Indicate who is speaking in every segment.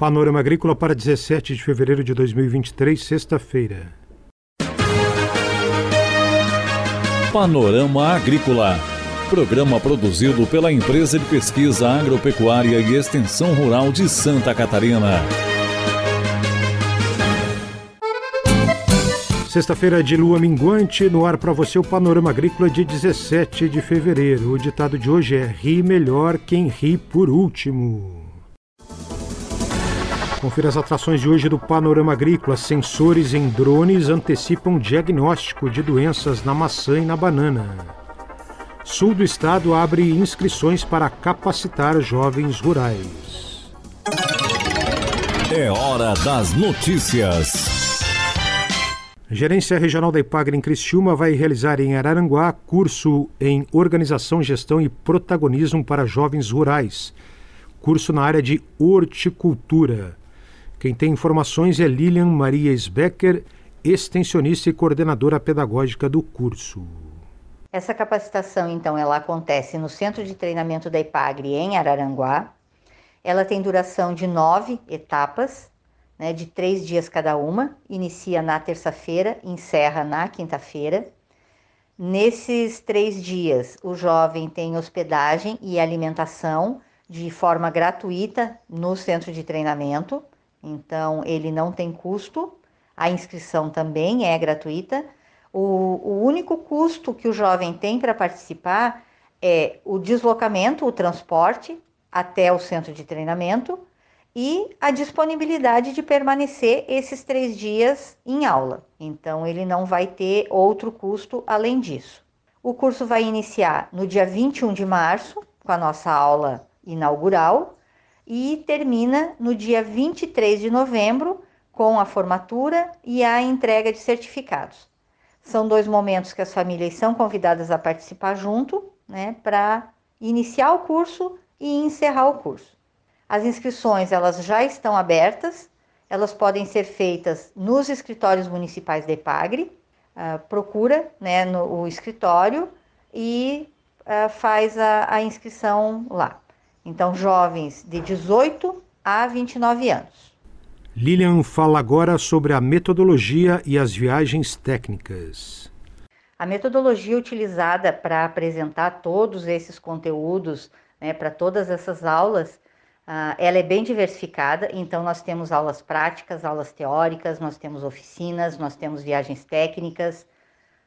Speaker 1: Panorama Agrícola para 17 de fevereiro de 2023, sexta-feira.
Speaker 2: Panorama Agrícola. Programa produzido pela Empresa de Pesquisa Agropecuária e Extensão Rural de Santa Catarina.
Speaker 1: Sexta-feira de lua minguante, no ar para você o Panorama Agrícola de 17 de fevereiro. O ditado de hoje é: ri melhor quem ri por último. Confira as atrações de hoje do Panorama Agrícola. Sensores em drones antecipam diagnóstico de doenças na maçã e na banana. Sul do estado abre inscrições para capacitar jovens rurais.
Speaker 2: É hora das notícias.
Speaker 1: Gerência Regional da Ipagre em Criciúma vai realizar em Araranguá curso em Organização, Gestão e Protagonismo para Jovens Rurais. Curso na área de horticultura. Quem tem informações é Lilian Maria Sbecker, extensionista e coordenadora pedagógica do curso.
Speaker 3: Essa capacitação, então, ela acontece no Centro de Treinamento da IPAGRE em Araranguá. Ela tem duração de nove etapas, né, de três dias cada uma. Inicia na terça-feira, encerra na quinta-feira. Nesses três dias, o jovem tem hospedagem e alimentação de forma gratuita no centro de treinamento. Então, ele não tem custo, a inscrição também é gratuita. O, o único custo que o jovem tem para participar é o deslocamento, o transporte até o centro de treinamento e a disponibilidade de permanecer esses três dias em aula. Então, ele não vai ter outro custo além disso. O curso vai iniciar no dia 21 de março, com a nossa aula inaugural, e termina no dia 23 de novembro com a formatura e a entrega de certificados. São dois momentos que as famílias são convidadas a participar junto, né, para iniciar o curso e encerrar o curso. As inscrições elas já estão abertas, elas podem ser feitas nos escritórios municipais da EPAGRE, uh, procura né, no, o escritório e uh, faz a, a inscrição lá. Então, jovens de 18 a 29 anos.
Speaker 1: Lilian fala agora sobre a metodologia e as viagens técnicas.
Speaker 3: A metodologia utilizada para apresentar todos esses conteúdos, né, para todas essas aulas, uh, ela é bem diversificada. Então, nós temos aulas práticas, aulas teóricas, nós temos oficinas, nós temos viagens técnicas.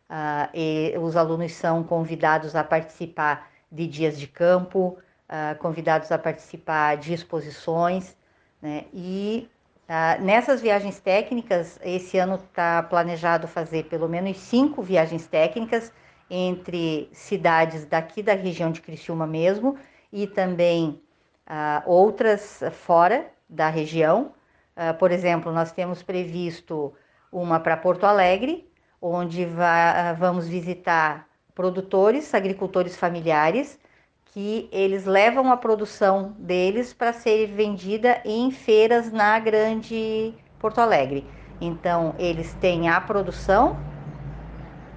Speaker 3: Uh, e os alunos são convidados a participar de dias de campo, uh, convidados a participar de exposições, né? E uh, nessas viagens técnicas, esse ano está planejado fazer pelo menos cinco viagens técnicas entre cidades daqui da região de Criciúma mesmo e também uh, outras fora da região. por exemplo, nós temos previsto uma para Porto Alegre, onde vamos visitar produtores, agricultores familiares que eles levam a produção deles para ser vendida em feiras na Grande Porto Alegre. Então, eles têm a produção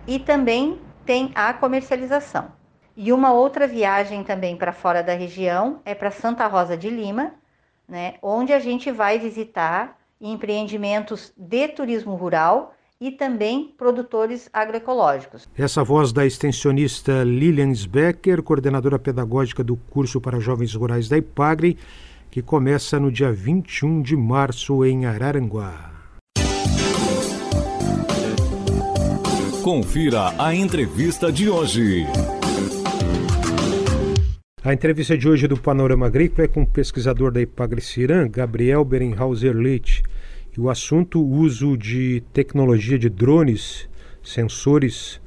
Speaker 3: e também tem a comercialização. E uma outra viagem também para fora da região é para Santa Rosa de Lima, né, onde a gente vai visitar empreendimentos de turismo rural e também produtores agroecológicos.
Speaker 1: Essa voz da extensionista Lilian Becker, coordenadora pedagógica do curso para jovens rurais da IPAGRE, que começa no dia 21 de março em Araranguá.
Speaker 2: Confira a entrevista de hoje.
Speaker 1: A entrevista de hoje do Panorama Agrícola é com o pesquisador da IPAGRE Ciran, Gabriel Berenhauser Leite. E o assunto uso de tecnologia de drones, sensores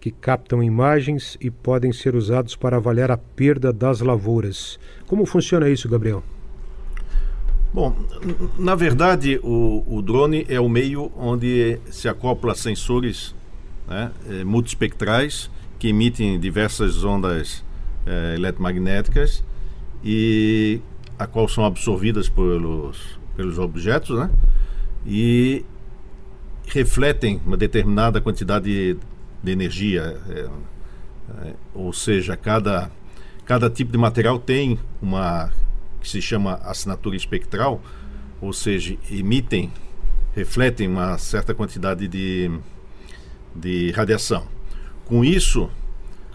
Speaker 1: que captam imagens e podem ser usados para avaliar a perda das lavouras. Como funciona isso, Gabriel?
Speaker 4: Bom, na verdade, o, o drone é o meio onde se acopla sensores né, é, multispectrais que emitem diversas ondas é, eletromagnéticas e a qual são absorvidas pelos, pelos objetos, né? E refletem uma determinada quantidade de energia. É, é, ou seja, cada, cada tipo de material tem uma que se chama assinatura espectral, ou seja, emitem, refletem uma certa quantidade de, de radiação. Com isso,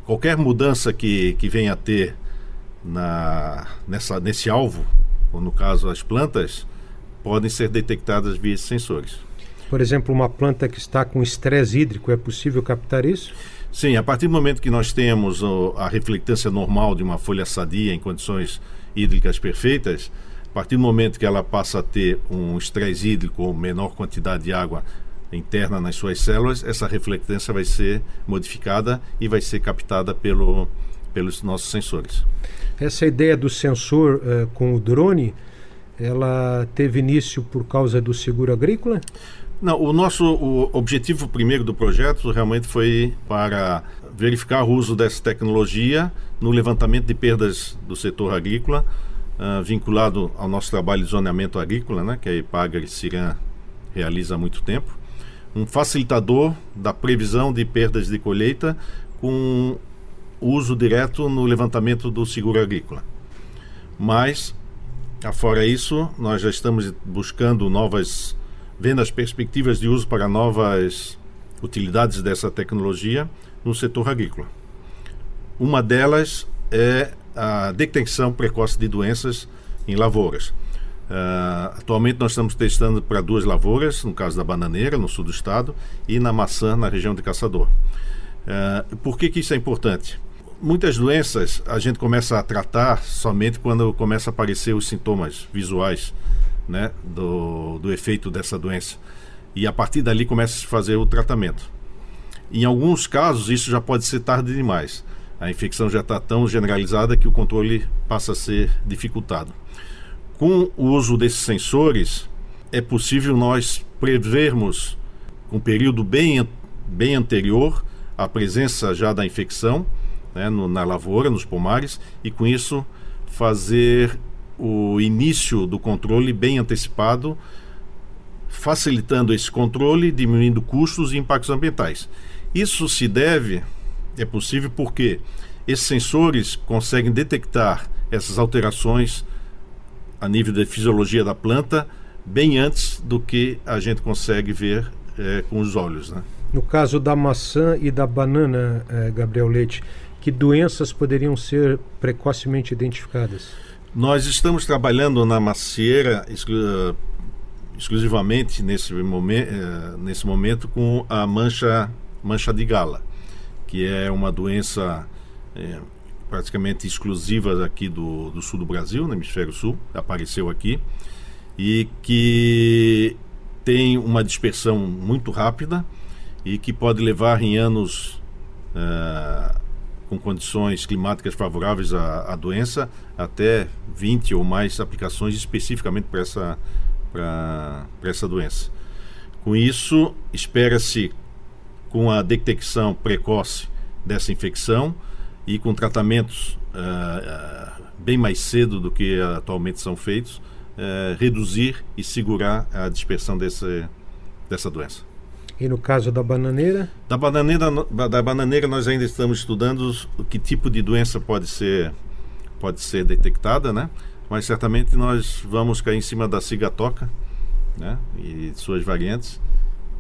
Speaker 4: qualquer mudança que, que venha a ter na, nessa, nesse alvo, ou no caso as plantas, podem ser detectadas via sensores.
Speaker 1: Por exemplo, uma planta que está com estresse hídrico, é possível captar isso?
Speaker 4: Sim, a partir do momento que nós temos a reflectância normal de uma folha sadia em condições hídricas perfeitas, a partir do momento que ela passa a ter um estresse hídrico ou menor quantidade de água interna nas suas células, essa reflectância vai ser modificada e vai ser captada pelo, pelos nossos sensores.
Speaker 1: Essa ideia do sensor uh, com o drone, ela teve início por causa do seguro agrícola?
Speaker 4: Não, o nosso o objetivo primeiro do projeto realmente foi para verificar o uso dessa tecnologia no levantamento de perdas do setor agrícola, uh, vinculado ao nosso trabalho de zoneamento agrícola, né, que a Ipagre Ciran realiza há muito tempo. Um facilitador da previsão de perdas de colheita com uso direto no levantamento do seguro agrícola. Mas, afora isso, nós já estamos buscando novas vendo as perspectivas de uso para novas utilidades dessa tecnologia no setor agrícola. Uma delas é a detecção precoce de doenças em lavouras. Uh, atualmente nós estamos testando para duas lavouras, no caso da bananeira, no sul do estado, e na maçã, na região de Caçador. Uh, por que, que isso é importante? Muitas doenças a gente começa a tratar somente quando começa a aparecer os sintomas visuais né, do, do efeito dessa doença. E a partir dali começa a se fazer o tratamento. Em alguns casos, isso já pode ser tarde demais. A infecção já está tão generalizada que o controle passa a ser dificultado. Com o uso desses sensores, é possível nós prevermos, um período bem, bem anterior, a presença já da infecção né, no, na lavoura, nos pomares, e com isso fazer o início do controle bem antecipado, facilitando esse controle, diminuindo custos e impactos ambientais. Isso se deve, é possível porque esses sensores conseguem detectar essas alterações a nível da fisiologia da planta bem antes do que a gente consegue ver é, com os olhos. Né?
Speaker 1: No caso da maçã e da banana, é, Gabriel Leite, que doenças poderiam ser precocemente identificadas?
Speaker 4: Nós estamos trabalhando na macieira exclu exclusivamente nesse, eh, nesse momento com a mancha, mancha de gala, que é uma doença é, praticamente exclusiva aqui do, do sul do Brasil, no hemisfério sul, apareceu aqui, e que tem uma dispersão muito rápida e que pode levar em anos uh, com condições climáticas favoráveis à, à, doença, até 20 ou mais aplicações especificamente para essa, para, essa doença. Com isso, espera-se, com a detecção precoce dessa infecção e com tratamentos uh, uh, bem mais cedo do que atualmente são feitos, uh, reduzir e segurar a dispersão desse, dessa doença.
Speaker 1: E no caso da bananeira?
Speaker 4: Da bananeira, da bananeira nós ainda estamos estudando que tipo de doença pode ser pode ser detectada, né? Mas certamente nós vamos cair em cima da cigatoca, né? E suas variantes,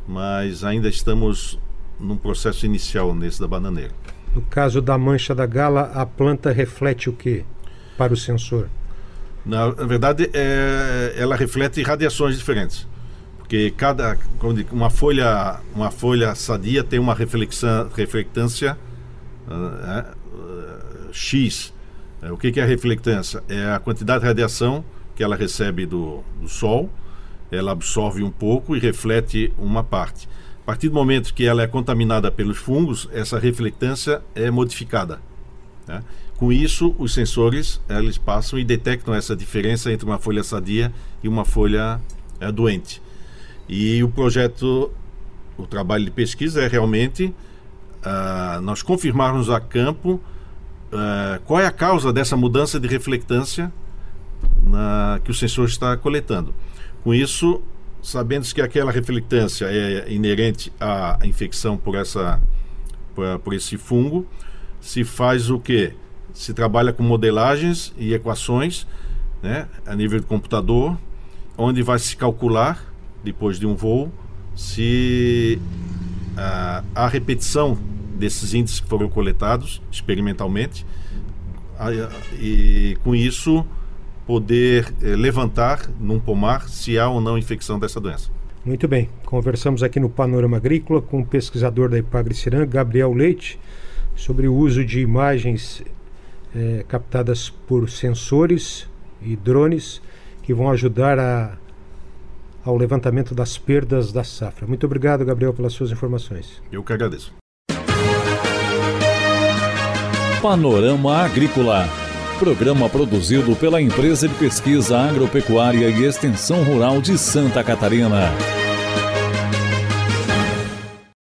Speaker 4: mas ainda estamos num processo inicial nesse da bananeira.
Speaker 1: No caso da mancha da gala, a planta reflete o que para o sensor?
Speaker 4: Na, na verdade, é, ela reflete radiações diferentes porque cada uma folha uma folha sadia tem uma reflexão reflectância uh, uh, x. Uh, o que, que é a reflectância? É a quantidade de radiação que ela recebe do, do sol ela absorve um pouco e reflete uma parte. A partir do momento que ela é contaminada pelos fungos essa reflectância é modificada né? com isso os sensores eles passam e detectam essa diferença entre uma folha sadia e uma folha é, doente e o projeto, o trabalho de pesquisa é realmente uh, nós confirmarmos a campo uh, qual é a causa dessa mudança de reflectância na, que o sensor está coletando. Com isso, sabendo que aquela reflectância é inerente à infecção por, essa, por, por esse fungo, se faz o que? Se trabalha com modelagens e equações né, a nível do computador onde vai se calcular, depois de um voo, se a, a repetição desses índices que foram coletados experimentalmente a, e com isso poder eh, levantar num pomar se há ou não infecção dessa doença.
Speaker 1: Muito bem. Conversamos aqui no Panorama Agrícola com o pesquisador da Ipagre Ciran, Gabriel Leite, sobre o uso de imagens eh, captadas por sensores e drones que vão ajudar a, ao levantamento das perdas da safra. Muito obrigado, Gabriel, pelas suas informações.
Speaker 4: Eu que agradeço.
Speaker 2: Panorama Agrícola. Programa produzido pela Empresa de Pesquisa Agropecuária e Extensão Rural de Santa Catarina.